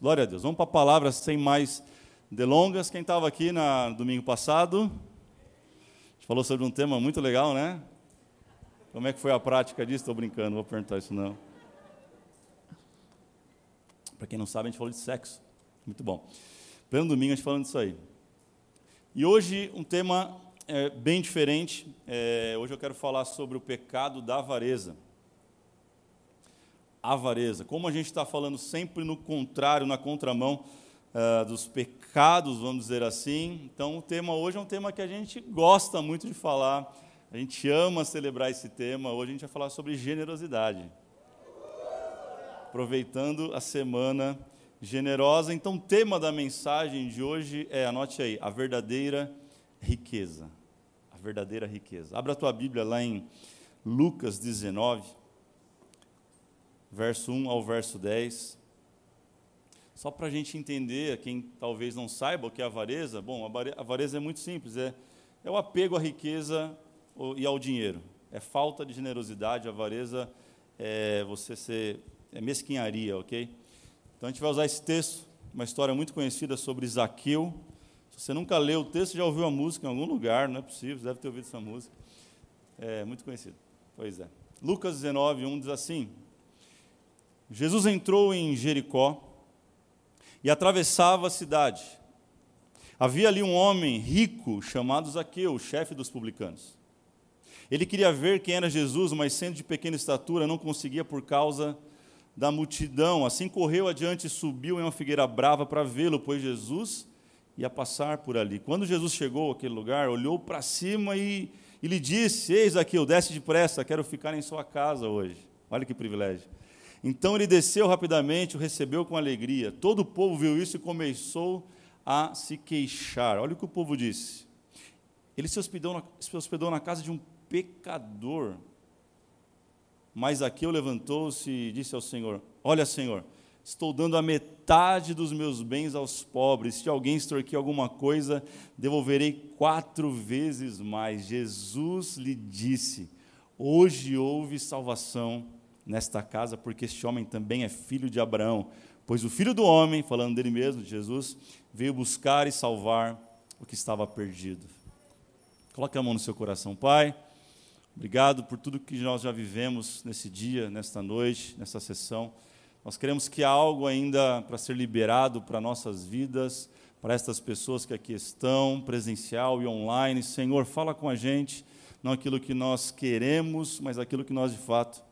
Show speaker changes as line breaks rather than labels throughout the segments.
Glória a Deus. Vamos para a palavra sem mais delongas. Quem estava aqui na, domingo passado? A gente falou sobre um tema muito legal, né? Como é que foi a prática disso? Estou brincando, vou perguntar isso não. Para quem não sabe, a gente falou de sexo. Muito bom. Pleno domingo a gente falando disso aí. E hoje um tema é, bem diferente. É, hoje eu quero falar sobre o pecado da avareza avareza. Como a gente está falando sempre no contrário, na contramão uh, dos pecados, vamos dizer assim. Então, o tema hoje é um tema que a gente gosta muito de falar, a gente ama celebrar esse tema. Hoje a gente vai falar sobre generosidade. Aproveitando a semana generosa. Então, o tema da mensagem de hoje é, anote aí, a verdadeira riqueza. A verdadeira riqueza. Abra a tua Bíblia lá em Lucas 19 verso 1 ao verso 10. Só para a gente entender, quem talvez não saiba o que é avareza, bom, a avareza é muito simples, é, é o apego à riqueza e ao dinheiro. É falta de generosidade, avareza é você ser, é mesquinharia, ok? Então a gente vai usar esse texto, uma história muito conhecida sobre Zaqueu. Se você nunca leu o texto, já ouviu a música em algum lugar, não é possível, deve ter ouvido essa música. É muito conhecido. Pois é. Lucas 19, 1 diz assim: Jesus entrou em Jericó e atravessava a cidade. Havia ali um homem rico chamado Zaqueu, chefe dos publicanos. Ele queria ver quem era Jesus, mas sendo de pequena estatura, não conseguia por causa da multidão. Assim correu adiante e subiu em uma figueira brava para vê-lo, pois Jesus ia passar por ali. Quando Jesus chegou àquele lugar, olhou para cima e, e lhe disse: Eis aqui, eu desce depressa, quero ficar em sua casa hoje. Olha que privilégio. Então ele desceu rapidamente, o recebeu com alegria. Todo o povo viu isso e começou a se queixar. Olha o que o povo disse. Ele se hospedou na, se hospedou na casa de um pecador. Mas Aqueu levantou-se e disse ao Senhor: Olha, Senhor, estou dando a metade dos meus bens aos pobres. Se alguém extorquir alguma coisa, devolverei quatro vezes mais. Jesus lhe disse: Hoje houve salvação nesta casa, porque este homem também é filho de Abraão. Pois o filho do homem, falando dele mesmo, de Jesus, veio buscar e salvar o que estava perdido. Coloque a mão no seu coração, Pai. Obrigado por tudo que nós já vivemos nesse dia, nesta noite, nessa sessão. Nós queremos que há algo ainda para ser liberado para nossas vidas, para estas pessoas que aqui estão, presencial e online. Senhor, fala com a gente, não aquilo que nós queremos, mas aquilo que nós de fato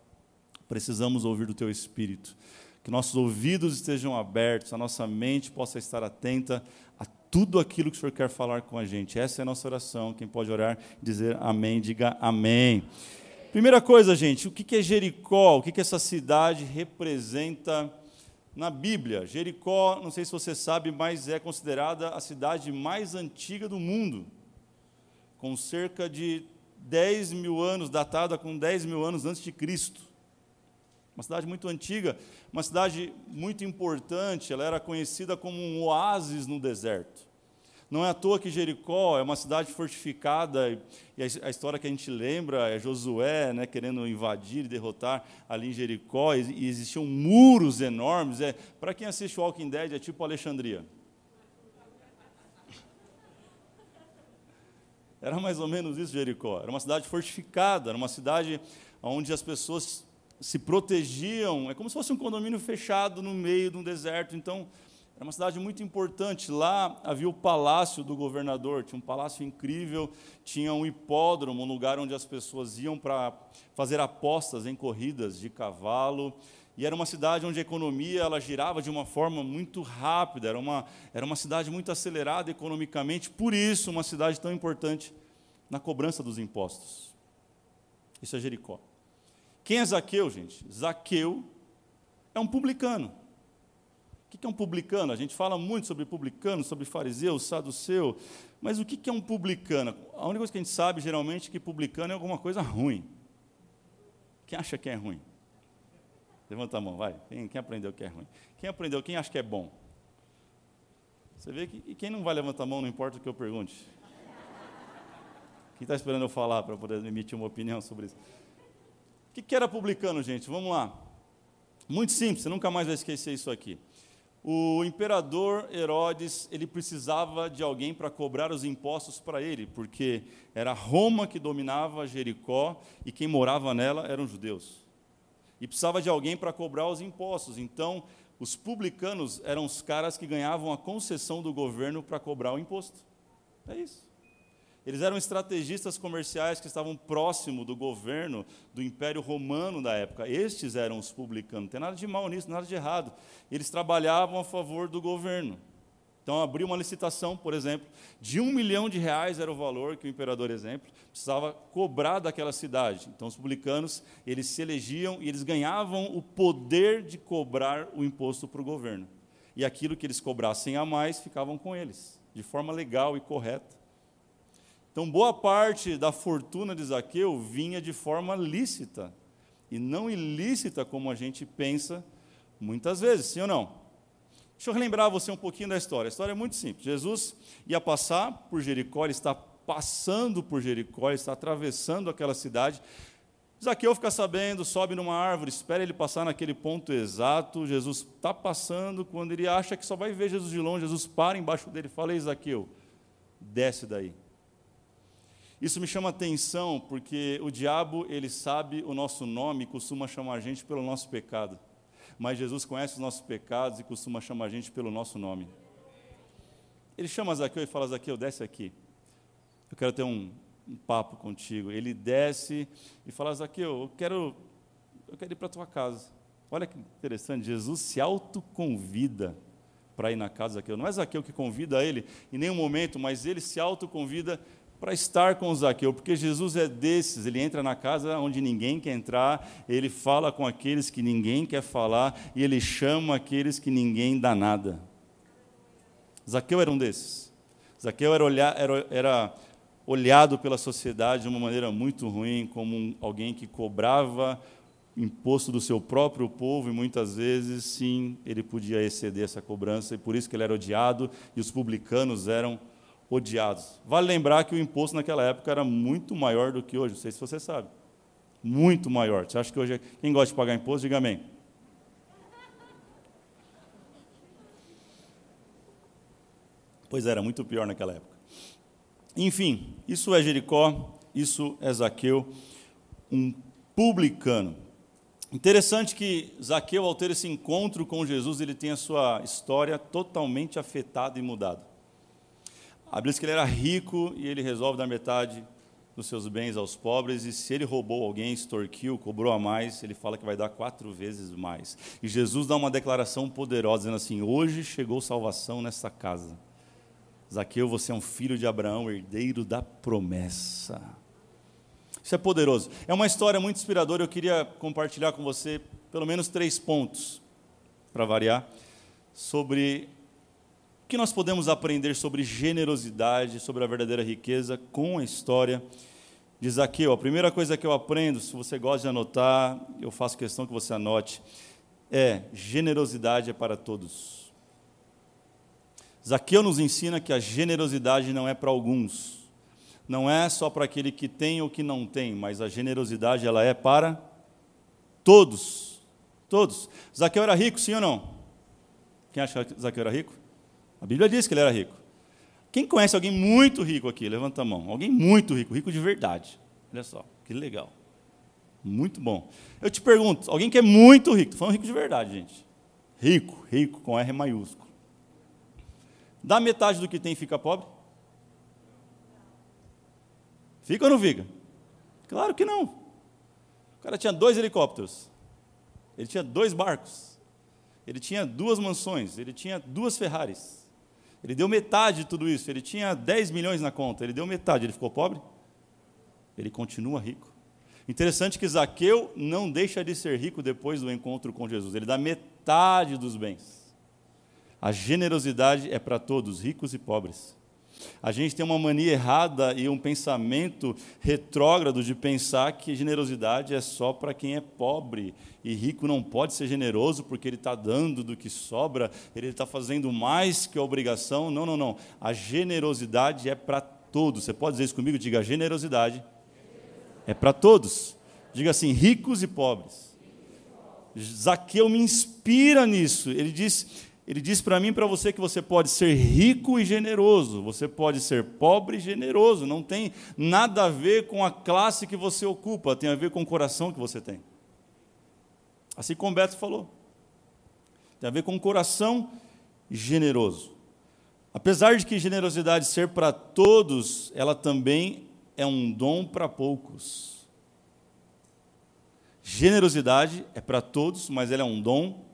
precisamos ouvir do teu espírito. Que nossos ouvidos estejam abertos, a nossa mente possa estar atenta a tudo aquilo que o Senhor quer falar com a gente. Essa é a nossa oração. Quem pode orar, dizer amém, diga amém. Primeira coisa, gente, o que é Jericó? O que essa cidade representa na Bíblia? Jericó, não sei se você sabe, mas é considerada a cidade mais antiga do mundo, com cerca de 10 mil anos, datada com 10 mil anos antes de Cristo uma cidade muito antiga, uma cidade muito importante, ela era conhecida como um oásis no deserto. Não é à toa que Jericó é uma cidade fortificada, e a história que a gente lembra é Josué né, querendo invadir e derrotar ali em Jericó, e existiam muros enormes. É, Para quem assiste Walking Dead, é tipo Alexandria. Era mais ou menos isso Jericó. Era uma cidade fortificada, era uma cidade onde as pessoas se protegiam, é como se fosse um condomínio fechado no meio de um deserto. Então, era uma cidade muito importante. Lá havia o palácio do governador, tinha um palácio incrível, tinha um hipódromo, um lugar onde as pessoas iam para fazer apostas em corridas de cavalo. E era uma cidade onde a economia ela girava de uma forma muito rápida, era uma, era uma cidade muito acelerada economicamente, por isso, uma cidade tão importante na cobrança dos impostos. Isso é Jericó. Quem é Zaqueu, gente? Zaqueu é um publicano. O que é um publicano? A gente fala muito sobre publicano, sobre fariseu, saduceu, mas o que é um publicano? A única coisa que a gente sabe, geralmente, é que publicano é alguma coisa ruim. Quem acha que é ruim? Levanta a mão, vai. Quem, quem aprendeu que é ruim? Quem aprendeu, quem acha que é bom? Você vê que e quem não vai levantar a mão, não importa o que eu pergunte. Quem está esperando eu falar para poder emitir uma opinião sobre isso? O que era publicano, gente? Vamos lá. Muito simples, você nunca mais vai esquecer isso aqui. O imperador Herodes, ele precisava de alguém para cobrar os impostos para ele, porque era Roma que dominava Jericó e quem morava nela eram judeus. E precisava de alguém para cobrar os impostos. Então, os publicanos eram os caras que ganhavam a concessão do governo para cobrar o imposto. É isso. Eles eram estrategistas comerciais que estavam próximo do governo do Império Romano da época. Estes eram os publicanos. Não tem nada de mal nisso, nada de errado. Eles trabalhavam a favor do governo. Então, abriu uma licitação, por exemplo, de um milhão de reais era o valor que o imperador, exemplo, precisava cobrar daquela cidade. Então, os publicanos, eles se elegiam e eles ganhavam o poder de cobrar o imposto para o governo. E aquilo que eles cobrassem a mais, ficavam com eles, de forma legal e correta. Então, boa parte da fortuna de Zaqueu vinha de forma lícita, e não ilícita como a gente pensa muitas vezes, sim ou não? Deixa eu relembrar você um pouquinho da história. A história é muito simples. Jesus ia passar por Jericó, ele está passando por Jericó, ele está atravessando aquela cidade. Zaqueu fica sabendo, sobe numa árvore, espera ele passar naquele ponto exato. Jesus está passando, quando ele acha que só vai ver Jesus de longe, Jesus para embaixo dele e fala: Ei, Zaqueu, desce daí. Isso me chama atenção porque o diabo, ele sabe o nosso nome e costuma chamar a gente pelo nosso pecado. Mas Jesus conhece os nossos pecados e costuma chamar a gente pelo nosso nome. Ele chama Zaqueu e fala: Zaqueu, desce aqui. Eu quero ter um, um papo contigo. Ele desce e fala: Zaqueu, eu quero, eu quero ir para a tua casa. Olha que interessante, Jesus se autoconvida para ir na casa de Zaqueu. Não é Zaqueu que convida ele em nenhum momento, mas ele se autoconvida para estar com Zaqueu, porque Jesus é desses, ele entra na casa onde ninguém quer entrar, ele fala com aqueles que ninguém quer falar e ele chama aqueles que ninguém dá nada. Zaqueu era um desses. Zaqueu era, olhar, era, era olhado pela sociedade de uma maneira muito ruim, como um, alguém que cobrava imposto do seu próprio povo e muitas vezes, sim, ele podia exceder essa cobrança e por isso que ele era odiado e os publicanos eram odiados. Vale lembrar que o imposto naquela época era muito maior do que hoje, não sei se você sabe. Muito maior. Você acha que hoje, quem gosta de pagar imposto, diga amém. Pois era, muito pior naquela época. Enfim, isso é Jericó, isso é Zaqueu, um publicano. Interessante que Zaqueu, ao ter esse encontro com Jesus, ele tem a sua história totalmente afetada e mudada. A Bíblia diz que ele era rico e ele resolve dar metade dos seus bens aos pobres, e se ele roubou alguém, extorquiu, cobrou a mais, ele fala que vai dar quatro vezes mais. E Jesus dá uma declaração poderosa, dizendo assim: Hoje chegou salvação nessa casa. Zaqueu, você é um filho de Abraão, herdeiro da promessa. Isso é poderoso. É uma história muito inspiradora. Eu queria compartilhar com você pelo menos três pontos, para variar, sobre o que nós podemos aprender sobre generosidade, sobre a verdadeira riqueza com a história de Zaqueu? A primeira coisa que eu aprendo, se você gosta de anotar, eu faço questão que você anote, é generosidade é para todos. Zaqueu nos ensina que a generosidade não é para alguns, não é só para aquele que tem ou que não tem, mas a generosidade ela é para todos. Todos. Zaqueu era rico, sim ou não? Quem acha que Zaqueu era rico? A Bíblia diz que ele era rico. Quem conhece alguém muito rico aqui? Levanta a mão. Alguém muito rico, rico de verdade. Olha só, que legal. Muito bom. Eu te pergunto, alguém que é muito rico, estou falando rico de verdade, gente. Rico, rico com R maiúsculo. Dá metade do que tem e fica pobre? Fica ou não fica? Claro que não. O cara tinha dois helicópteros. Ele tinha dois barcos. Ele tinha duas mansões. Ele tinha duas Ferraris. Ele deu metade de tudo isso. Ele tinha 10 milhões na conta, ele deu metade. Ele ficou pobre? Ele continua rico. Interessante que Zaqueu não deixa de ser rico depois do encontro com Jesus. Ele dá metade dos bens. A generosidade é para todos, ricos e pobres. A gente tem uma mania errada e um pensamento retrógrado de pensar que generosidade é só para quem é pobre. E rico não pode ser generoso porque ele está dando do que sobra, ele está fazendo mais que a obrigação. Não, não, não. A generosidade é para todos. Você pode dizer isso comigo? Diga: generosidade é para todos. Diga assim: ricos e pobres. Zaqueu me inspira nisso. Ele diz Ele diz para mim e para você que você pode ser rico e generoso, você pode ser pobre e generoso, não tem nada a ver com a classe que você ocupa, tem a ver com o coração que você tem. Assim como Beto falou. Tem a ver com o coração generoso. Apesar de que generosidade ser para todos, ela também é um dom para poucos. Generosidade é para todos, mas ela é um dom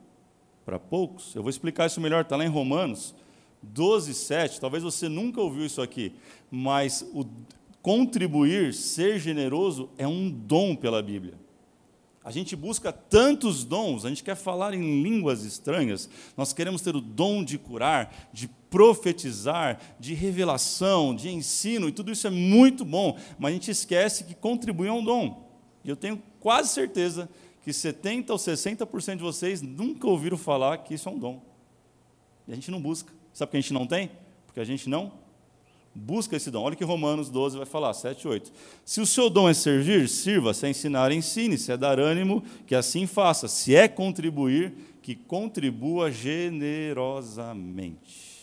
para poucos. Eu vou explicar isso melhor, está lá em Romanos 12, 7. Talvez você nunca ouviu isso aqui, mas o contribuir, ser generoso, é um dom pela Bíblia. A gente busca tantos dons, a gente quer falar em línguas estranhas, nós queremos ter o dom de curar, de profetizar, de revelação, de ensino, e tudo isso é muito bom, mas a gente esquece que contribuir é um dom. E eu tenho quase certeza que 70% ou 60% de vocês nunca ouviram falar que isso é um dom. E a gente não busca. Sabe por que a gente não tem? Porque a gente não busca esse dom. Olha que Romanos 12 vai falar, 7 8. Se o seu dom é servir, sirva. Se é ensinar, ensine. Se é dar ânimo, que assim faça. Se é contribuir, que contribua generosamente.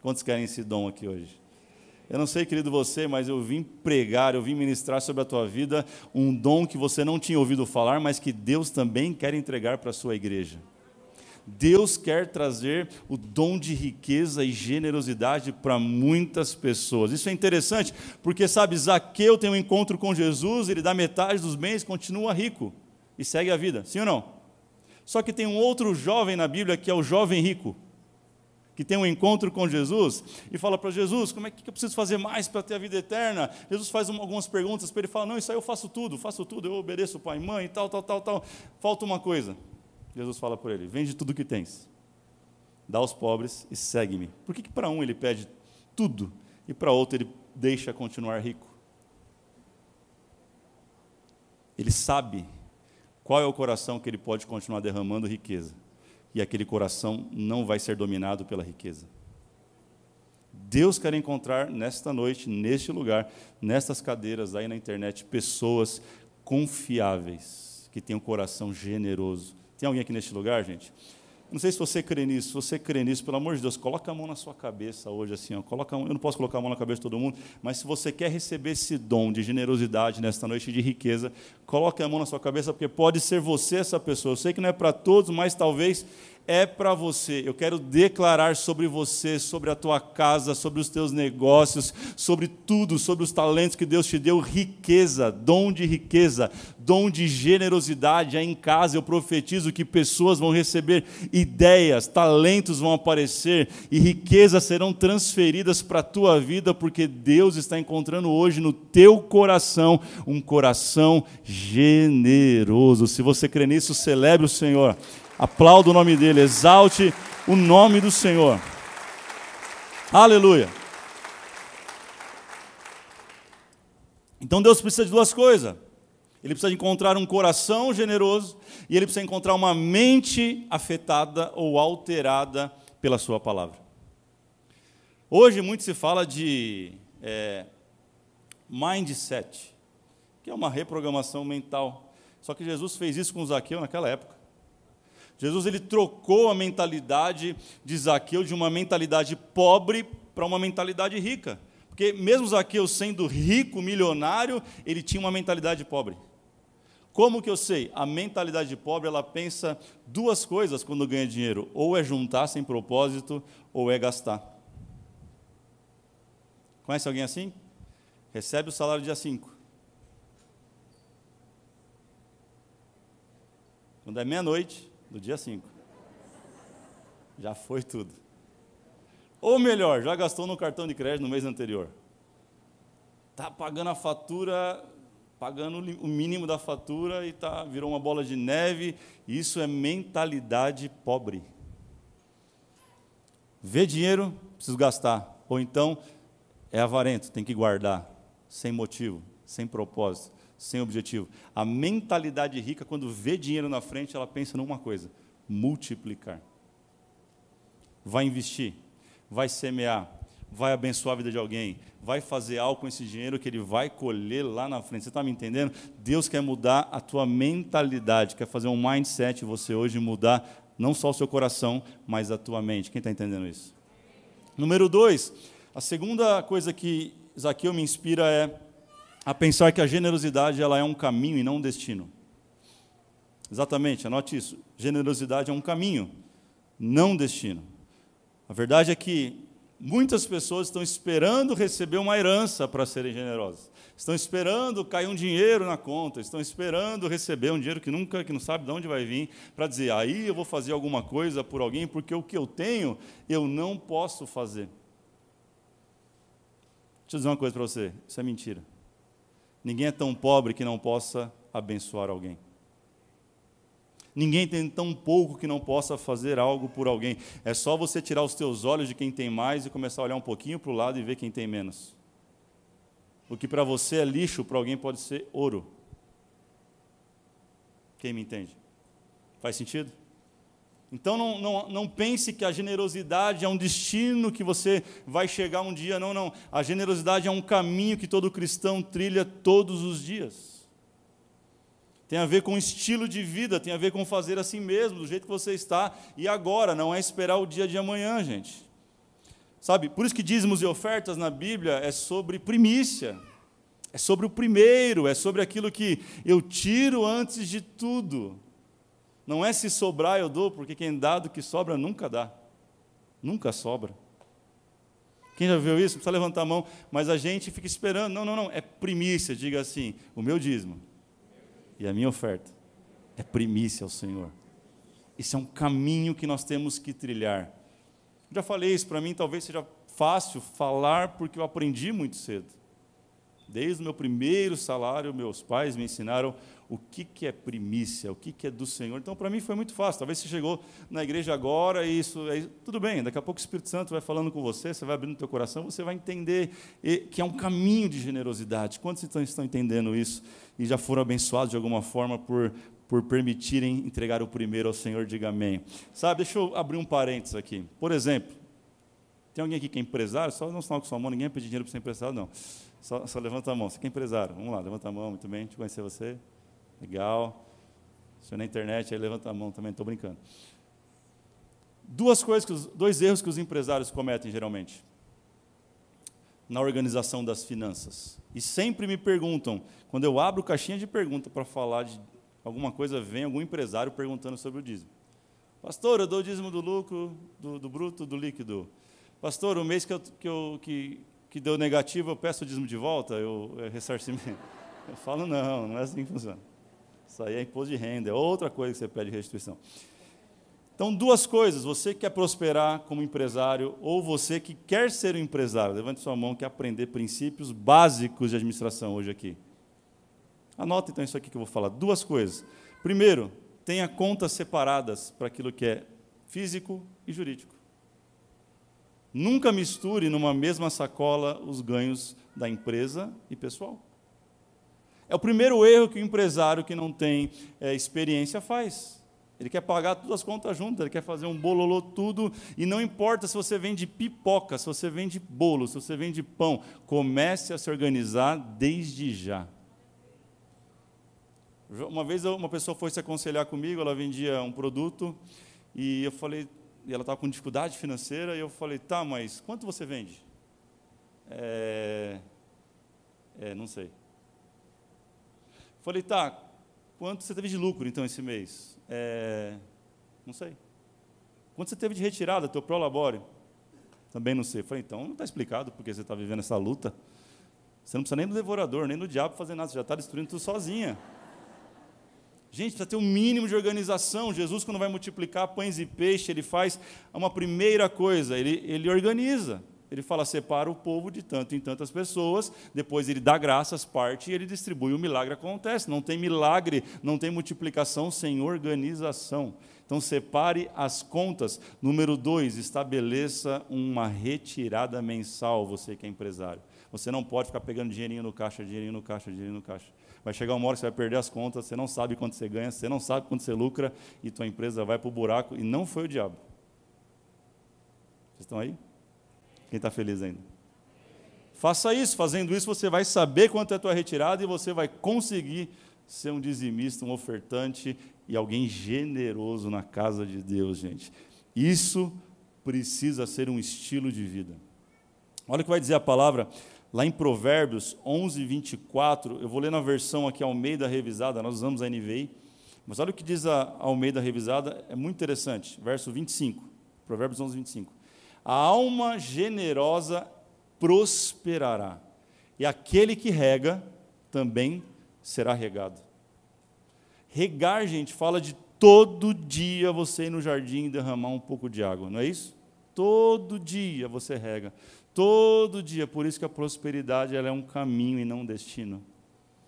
Quantos querem esse dom aqui hoje? Eu não sei, querido você, mas eu vim pregar, eu vim ministrar sobre a tua vida um dom que você não tinha ouvido falar, mas que Deus também quer entregar para a sua igreja. Deus quer trazer o dom de riqueza e generosidade para muitas pessoas. Isso é interessante, porque sabe, Zaqueu tem um encontro com Jesus, ele dá metade dos bens, continua rico e segue a vida. Sim ou não? Só que tem um outro jovem na Bíblia que é o jovem rico que tem um encontro com Jesus e fala para Jesus: como é que eu preciso fazer mais para ter a vida eterna? Jesus faz algumas perguntas para ele, fala: não, isso aí eu faço tudo, faço tudo, eu obedeço o pai e mãe, tal, tal, tal, tal. Falta uma coisa. Jesus fala para ele: vende tudo que tens, dá aos pobres e segue-me. Por que, que para um ele pede tudo e para outro ele deixa continuar rico? Ele sabe qual é o coração que ele pode continuar derramando riqueza e aquele coração não vai ser dominado pela riqueza. Deus quer encontrar nesta noite, neste lugar, nestas cadeiras aí na internet, pessoas confiáveis, que têm um coração generoso. Tem alguém aqui neste lugar, gente? Não sei se você crê nisso. Se você crê nisso, pelo amor de Deus, coloca a mão na sua cabeça hoje, assim. Ó, coloca eu não posso colocar a mão na cabeça de todo mundo, mas se você quer receber esse dom de generosidade nesta noite de riqueza, coloque a mão na sua cabeça, porque pode ser você essa pessoa. Eu sei que não é para todos, mas talvez é para você. Eu quero declarar sobre você, sobre a tua casa, sobre os teus negócios, sobre tudo, sobre os talentos que Deus te deu, riqueza, dom de riqueza, dom de generosidade. Aí em casa eu profetizo que pessoas vão receber ideias, talentos vão aparecer e riquezas serão transferidas para a tua vida, porque Deus está encontrando hoje no teu coração um coração generoso. Se você crê nisso, celebre o Senhor. Aplauda o nome dele, exalte o nome do Senhor. Aleluia. Então Deus precisa de duas coisas. Ele precisa encontrar um coração generoso e ele precisa encontrar uma mente afetada ou alterada pela sua palavra. Hoje muito se fala de é, mindset, que é uma reprogramação mental. Só que Jesus fez isso com Zaqueu naquela época. Jesus ele trocou a mentalidade de Zaqueu de uma mentalidade pobre para uma mentalidade rica. Porque mesmo Zaqueu sendo rico, milionário, ele tinha uma mentalidade pobre. Como que eu sei? A mentalidade pobre, ela pensa duas coisas quando ganha dinheiro: ou é juntar sem propósito, ou é gastar. Conhece alguém assim? Recebe o salário dia 5. Quando é meia-noite, do dia 5. Já foi tudo. Ou melhor, já gastou no cartão de crédito no mês anterior. Está pagando a fatura, pagando o mínimo da fatura e tá, virou uma bola de neve. Isso é mentalidade pobre. Vê dinheiro, preciso gastar. Ou então é avarento, tem que guardar, sem motivo, sem propósito sem objetivo. A mentalidade rica, quando vê dinheiro na frente, ela pensa numa coisa: multiplicar. Vai investir, vai semear, vai abençoar a vida de alguém, vai fazer algo com esse dinheiro que ele vai colher lá na frente. Você está me entendendo? Deus quer mudar a tua mentalidade, quer fazer um mindset você hoje mudar não só o seu coração, mas a tua mente. Quem está entendendo isso? Número dois, a segunda coisa que Zaqueu me inspira é a pensar que a generosidade ela é um caminho e não um destino. Exatamente, anote isso. Generosidade é um caminho, não um destino. A verdade é que muitas pessoas estão esperando receber uma herança para serem generosas. Estão esperando cair um dinheiro na conta, estão esperando receber um dinheiro que nunca, que não sabe de onde vai vir, para dizer, aí eu vou fazer alguma coisa por alguém, porque o que eu tenho, eu não posso fazer. Deixa eu dizer uma coisa para você, isso é mentira. Ninguém é tão pobre que não possa abençoar alguém. Ninguém tem tão pouco que não possa fazer algo por alguém. É só você tirar os teus olhos de quem tem mais e começar a olhar um pouquinho para o lado e ver quem tem menos. O que para você é lixo, para alguém pode ser ouro. Quem me entende? Faz sentido? Então não, não, não pense que a generosidade é um destino que você vai chegar um dia. Não, não. A generosidade é um caminho que todo cristão trilha todos os dias tem a ver com estilo de vida, tem a ver com fazer assim mesmo, do jeito que você está e agora, não é esperar o dia de amanhã, gente. Sabe, por isso que dízimos e ofertas na Bíblia é sobre primícia, é sobre o primeiro, é sobre aquilo que eu tiro antes de tudo. Não é se sobrar eu dou, porque quem dá do que sobra nunca dá, nunca sobra. Quem já viu isso? Precisa levantar a mão, mas a gente fica esperando. Não, não, não, é primícia, diga assim: o meu dízimo e a minha oferta é primícia ao Senhor. Esse é um caminho que nós temos que trilhar. Já falei isso para mim, talvez seja fácil falar porque eu aprendi muito cedo. Desde o meu primeiro salário, meus pais me ensinaram o que, que é primícia, o que, que é do Senhor. Então, para mim foi muito fácil. Talvez você chegou na igreja agora e isso, é, tudo bem, daqui a pouco o Espírito Santo vai falando com você, você vai abrindo o teu coração, você vai entender que é um caminho de generosidade. Quantos estão, estão entendendo isso e já foram abençoados de alguma forma por, por permitirem entregar o primeiro ao Senhor? Diga amém. Sabe, deixa eu abrir um parênteses aqui. Por exemplo, tem alguém aqui que é empresário? Só não sinal com sua mão, ninguém pedir dinheiro para ser empresário, não. Só, só, levanta a mão. Você que é empresário? Vamos lá, levanta a mão, muito bem, eu conhecer você. Legal. Se na internet, aí levanta a mão também, estou brincando. Duas coisas, os, dois erros que os empresários cometem geralmente na organização das finanças. E sempre me perguntam, quando eu abro caixinha de pergunta para falar de alguma coisa, vem algum empresário perguntando sobre o dízimo. Pastor, eu dou o dízimo do lucro, do, do bruto, do líquido. Pastor, o mês que, eu, que, eu, que, que deu negativo, eu peço o dízimo de volta, eu, eu ressarcimento. Eu falo, não, não é assim que funciona. Isso aí é imposto de renda, é outra coisa que você pede restituição. Então, duas coisas: você que quer prosperar como empresário, ou você que quer ser um empresário. Levante sua mão, quer aprender princípios básicos de administração hoje aqui. Anota então isso aqui que eu vou falar. Duas coisas. Primeiro, tenha contas separadas para aquilo que é físico e jurídico. Nunca misture numa mesma sacola os ganhos da empresa e pessoal. É o primeiro erro que o empresário que não tem é, experiência faz. Ele quer pagar todas as contas juntas, ele quer fazer um bololô tudo, e não importa se você vende pipoca, se você vende bolo, se você vende pão, comece a se organizar desde já. Uma vez uma pessoa foi se aconselhar comigo, ela vendia um produto, e eu falei, e ela estava com dificuldade financeira, e eu falei, tá, mas quanto você vende? É, é, não sei. Falei, tá, quanto você teve de lucro então esse mês? É, não sei. Quanto você teve de retirada, teu prolabore? Também não sei. Falei, então não está explicado porque você está vivendo essa luta. Você não precisa nem do devorador, nem do diabo fazer nada, você já está destruindo tudo sozinha. Gente, precisa ter um mínimo de organização. Jesus, quando vai multiplicar pães e peixe, ele faz uma primeira coisa, ele, ele organiza. Ele fala, separa o povo de tanto em tantas pessoas, depois ele dá graças, parte e ele distribui, o milagre acontece. Não tem milagre, não tem multiplicação sem organização. Então, separe as contas. Número dois, estabeleça uma retirada mensal, você que é empresário. Você não pode ficar pegando dinheirinho no caixa, dinheirinho no caixa, dinheirinho no caixa. Vai chegar uma hora que você vai perder as contas, você não sabe quanto você ganha, você não sabe quanto você lucra, e tua empresa vai para o buraco, e não foi o diabo. Vocês estão aí? Quem está feliz ainda? Faça isso, fazendo isso você vai saber quanto é a tua retirada e você vai conseguir ser um dizimista, um ofertante e alguém generoso na casa de Deus, gente. Isso precisa ser um estilo de vida. Olha o que vai dizer a palavra lá em Provérbios 11, 24. Eu vou ler na versão aqui Almeida Revisada, nós usamos a NVI. Mas olha o que diz a Almeida Revisada, é muito interessante. Verso 25, Provérbios 11, 25. A alma generosa prosperará, e aquele que rega também será regado. Regar, gente, fala de todo dia você ir no jardim e derramar um pouco de água, não é isso? Todo dia você rega, todo dia. Por isso que a prosperidade ela é um caminho e não um destino.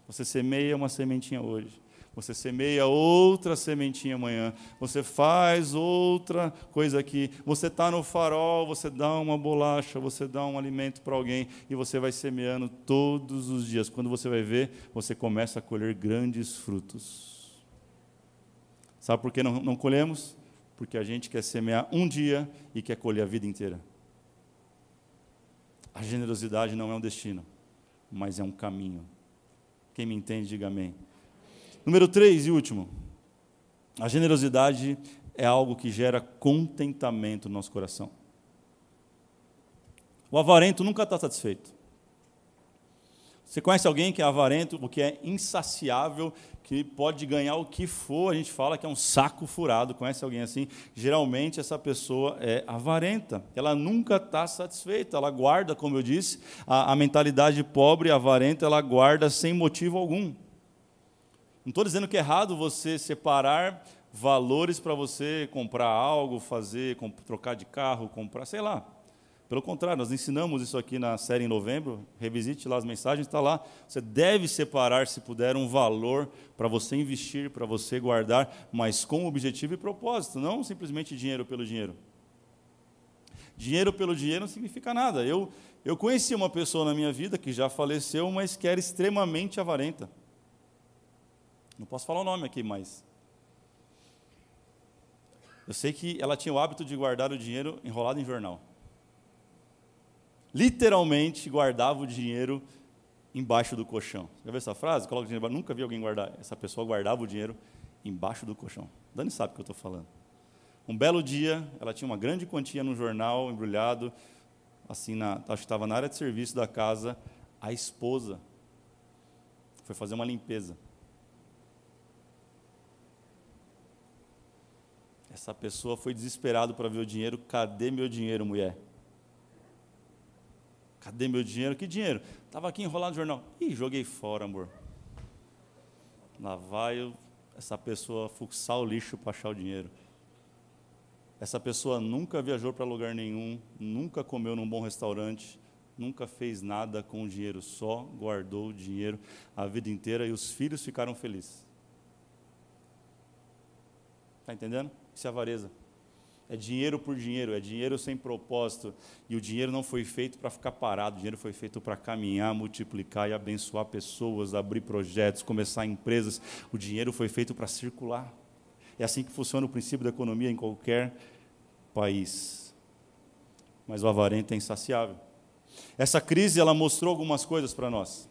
Você semeia uma sementinha hoje, você semeia outra sementinha amanhã, você faz outra coisa aqui, você está no farol, você dá uma bolacha, você dá um alimento para alguém e você vai semeando todos os dias. Quando você vai ver, você começa a colher grandes frutos. Sabe por que não, não colhemos? Porque a gente quer semear um dia e quer colher a vida inteira. A generosidade não é um destino, mas é um caminho. Quem me entende, diga amém. Número três e último. A generosidade é algo que gera contentamento no nosso coração. O avarento nunca está satisfeito. Você conhece alguém que é avarento, o que é insaciável, que pode ganhar o que for, a gente fala que é um saco furado. Conhece alguém assim? Geralmente essa pessoa é avarenta, ela nunca está satisfeita, ela guarda, como eu disse, a, a mentalidade pobre, avarenta, ela guarda sem motivo algum. Não estou dizendo que é errado você separar valores para você comprar algo, fazer, trocar de carro, comprar, sei lá. Pelo contrário, nós ensinamos isso aqui na série em novembro. Revisite lá as mensagens, está lá. Você deve separar, se puder, um valor para você investir, para você guardar, mas com objetivo e propósito, não simplesmente dinheiro pelo dinheiro. Dinheiro pelo dinheiro não significa nada. Eu, eu conheci uma pessoa na minha vida que já faleceu, mas que era extremamente avarenta. Não posso falar o nome aqui, mas. Eu sei que ela tinha o hábito de guardar o dinheiro enrolado em jornal. Literalmente guardava o dinheiro embaixo do colchão. Já viu essa frase? Coloca o dinheiro. Nunca vi alguém guardar. Essa pessoa guardava o dinheiro embaixo do colchão. Dani sabe o que eu estou falando. Um belo dia, ela tinha uma grande quantia no jornal, embrulhado, assim, na, acho que estava na área de serviço da casa. A esposa foi fazer uma limpeza. Essa pessoa foi desesperado para ver o dinheiro. Cadê meu dinheiro, mulher? Cadê meu dinheiro? Que dinheiro? Estava aqui enrolado no jornal. Ih, joguei fora, amor. Lá vai essa pessoa fuçar o lixo para achar o dinheiro. Essa pessoa nunca viajou para lugar nenhum, nunca comeu num bom restaurante, nunca fez nada com o dinheiro, só guardou o dinheiro a vida inteira e os filhos ficaram felizes. Está entendendo? Isso é avareza. É dinheiro por dinheiro, é dinheiro sem propósito. E o dinheiro não foi feito para ficar parado, o dinheiro foi feito para caminhar, multiplicar e abençoar pessoas, abrir projetos, começar empresas. O dinheiro foi feito para circular. É assim que funciona o princípio da economia em qualquer país. Mas o avarento é insaciável. Essa crise ela mostrou algumas coisas para nós.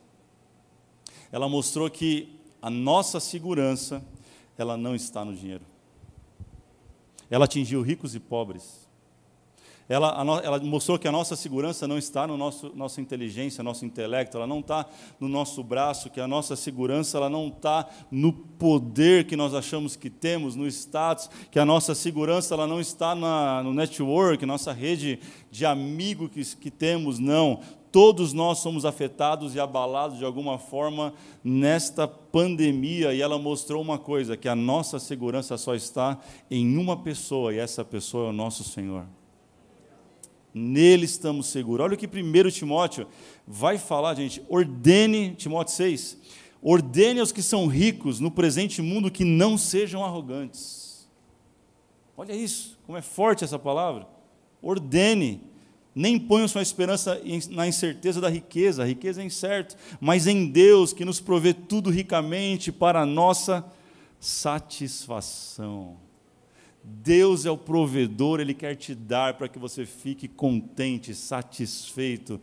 Ela mostrou que a nossa segurança ela não está no dinheiro. Ela atingiu ricos e pobres. Ela, ela, mostrou que a nossa segurança não está no nosso nossa inteligência, nosso intelecto, ela não está no nosso braço, que a nossa segurança ela não está no poder que nós achamos que temos, no status, que a nossa segurança ela não está na, no network, nossa rede de amigos que, que temos, não. Todos nós somos afetados e abalados de alguma forma nesta pandemia, e ela mostrou uma coisa: que a nossa segurança só está em uma pessoa, e essa pessoa é o nosso Senhor. Nele estamos seguros. Olha o que 1 Timóteo vai falar, gente. Ordene, Timóteo 6, ordene aos que são ricos no presente mundo que não sejam arrogantes. Olha isso, como é forte essa palavra. Ordene nem ponham sua esperança na incerteza da riqueza, a riqueza é incerta, mas em Deus que nos provê tudo ricamente para a nossa satisfação. Deus é o provedor, Ele quer te dar para que você fique contente, satisfeito,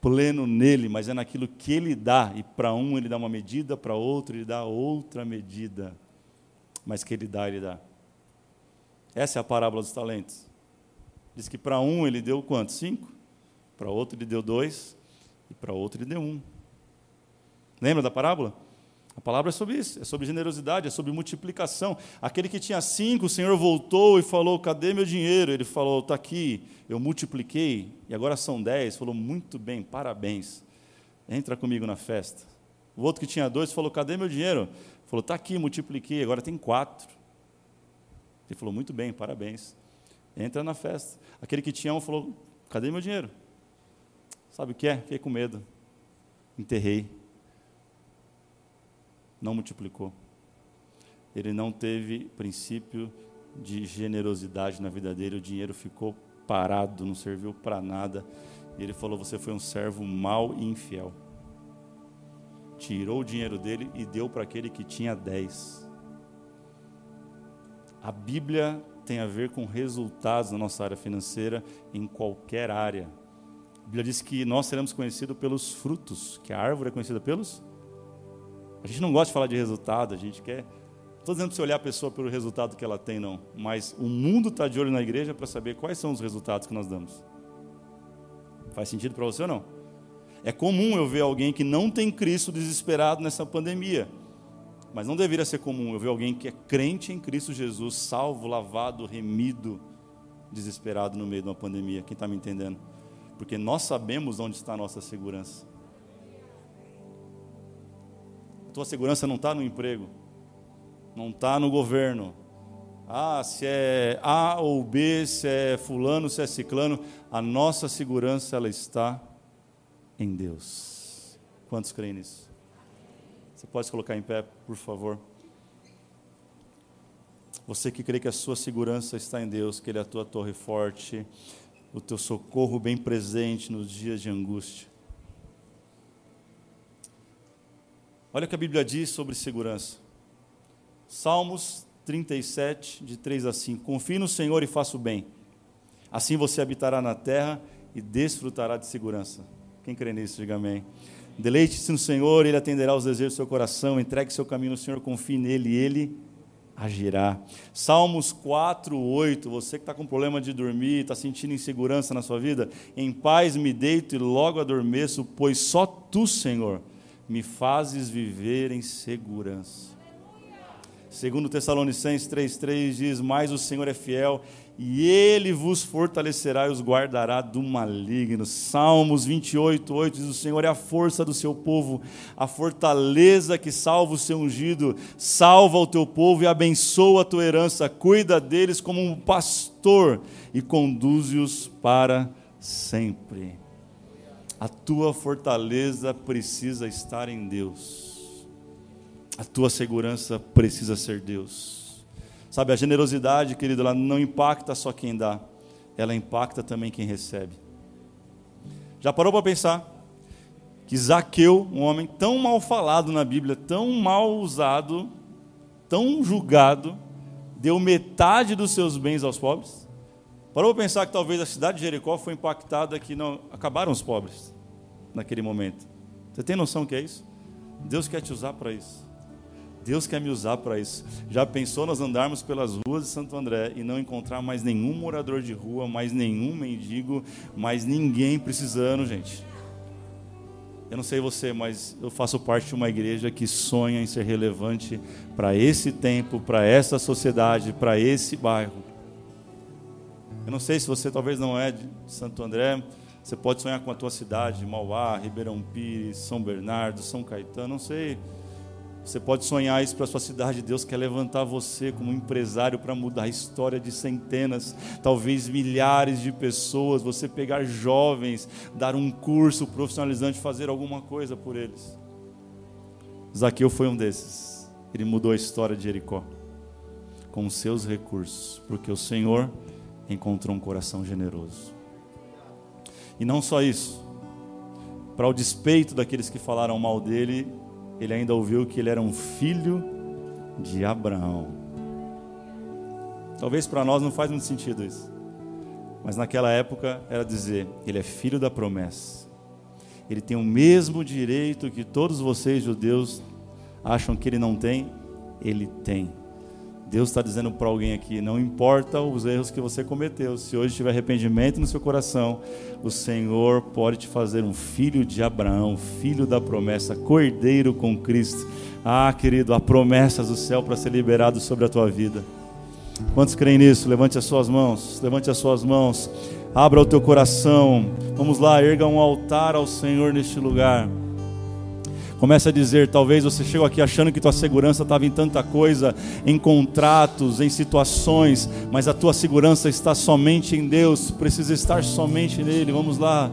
pleno nele, mas é naquilo que ele dá. E para um ele dá uma medida, para outro ele dá outra medida. Mas que ele dá, ele dá. Essa é a parábola dos talentos. Diz que para um ele deu quanto? Cinco. Para outro ele deu dois. E para outro ele deu um. Lembra da parábola? A palavra é sobre isso, é sobre generosidade, é sobre multiplicação. Aquele que tinha cinco, o Senhor voltou e falou: Cadê meu dinheiro? Ele falou: Está aqui, eu multipliquei, e agora são dez. Falou: Muito bem, parabéns. Entra comigo na festa. O outro que tinha dois falou: Cadê meu dinheiro? Falou: Está aqui, multipliquei, agora tem quatro. Ele falou: Muito bem, parabéns. Entra na festa. Aquele que tinha um falou: Cadê meu dinheiro? Sabe o que é? Fiquei com medo. Enterrei não multiplicou. Ele não teve princípio de generosidade na vida dele, o dinheiro ficou parado, não serviu para nada. E ele falou: Você foi um servo mau e infiel. Tirou o dinheiro dele e deu para aquele que tinha dez. A Bíblia tem a ver com resultados na nossa área financeira, em qualquer área. A Bíblia diz que nós seremos conhecidos pelos frutos, que a árvore é conhecida pelos a gente não gosta de falar de resultado, a gente quer. Estou dizendo para você olhar a pessoa pelo resultado que ela tem, não. Mas o mundo está de olho na igreja para saber quais são os resultados que nós damos. Faz sentido para você ou não? É comum eu ver alguém que não tem Cristo desesperado nessa pandemia. Mas não deveria ser comum eu ver alguém que é crente em Cristo Jesus, salvo, lavado, remido, desesperado no meio de uma pandemia. Quem está me entendendo? Porque nós sabemos onde está a nossa segurança. A tua segurança não está no emprego, não está no governo. Ah, se é A ou B, se é fulano, se é ciclano, a nossa segurança ela está em Deus. Quantos creem nisso? Você pode se colocar em pé, por favor? Você que crê que a sua segurança está em Deus, que Ele é a tua torre forte, o teu socorro bem presente nos dias de angústia. Olha o que a Bíblia diz sobre segurança. Salmos 37, de 3 a 5. Confie no Senhor e faça o bem. Assim você habitará na terra e desfrutará de segurança. Quem crê nisso, diga amém. Deleite-se no Senhor, Ele atenderá os desejos do seu coração. Entregue seu caminho no Senhor, confie nele e Ele agirá. Salmos 4, 8. Você que está com problema de dormir, está sentindo insegurança na sua vida, em paz me deito e logo adormeço, pois só tu, Senhor, me fazes viver em segurança. Segundo Tessalonicenses 3,3 diz, mas o Senhor é fiel, e Ele vos fortalecerá e os guardará do maligno. Salmos 28, 8 diz, o Senhor é a força do seu povo, a fortaleza que salva o seu ungido, salva o teu povo e abençoa a tua herança, cuida deles como um pastor e conduz-os para sempre. A tua fortaleza precisa estar em Deus. A tua segurança precisa ser Deus. Sabe, a generosidade, querido, ela não impacta só quem dá, ela impacta também quem recebe. Já parou para pensar que Zaqueu, um homem tão mal falado na Bíblia, tão mal usado, tão julgado, deu metade dos seus bens aos pobres? Parou para pensar que talvez a cidade de Jericó foi impactada que não acabaram os pobres naquele momento. Você tem noção que é isso? Deus quer te usar para isso. Deus quer me usar para isso. Já pensou nós andarmos pelas ruas de Santo André e não encontrar mais nenhum morador de rua, mais nenhum mendigo, mais ninguém precisando, gente? Eu não sei você, mas eu faço parte de uma igreja que sonha em ser relevante para esse tempo, para essa sociedade, para esse bairro. Eu não sei se você talvez não é de Santo André, você pode sonhar com a tua cidade, Mauá, Ribeirão Pires, São Bernardo, São Caetano, não sei. Você pode sonhar isso para a sua cidade. Deus quer levantar você como empresário para mudar a história de centenas, talvez milhares de pessoas. Você pegar jovens, dar um curso profissionalizante, fazer alguma coisa por eles. Zaqueu foi um desses. Ele mudou a história de Jericó com os seus recursos, porque o Senhor encontrou um coração generoso. E não só isso, para o despeito daqueles que falaram mal dele, ele ainda ouviu que ele era um filho de Abraão. Talvez para nós não faz muito sentido isso. Mas naquela época era dizer, ele é filho da promessa. ele tem o mesmo direito que todos vocês, judeus, acham que ele não tem, ele tem. Deus está dizendo para alguém aqui: não importa os erros que você cometeu, se hoje tiver arrependimento no seu coração, o Senhor pode te fazer um filho de Abraão, filho da promessa, cordeiro com Cristo. Ah, querido, há promessas do céu para ser liberado sobre a tua vida. Quantos creem nisso? Levante as suas mãos, levante as suas mãos, abra o teu coração. Vamos lá, erga um altar ao Senhor neste lugar. Começa a dizer, talvez você chegou aqui achando que tua segurança estava em tanta coisa, em contratos, em situações, mas a tua segurança está somente em Deus, precisa estar somente nele. Vamos lá.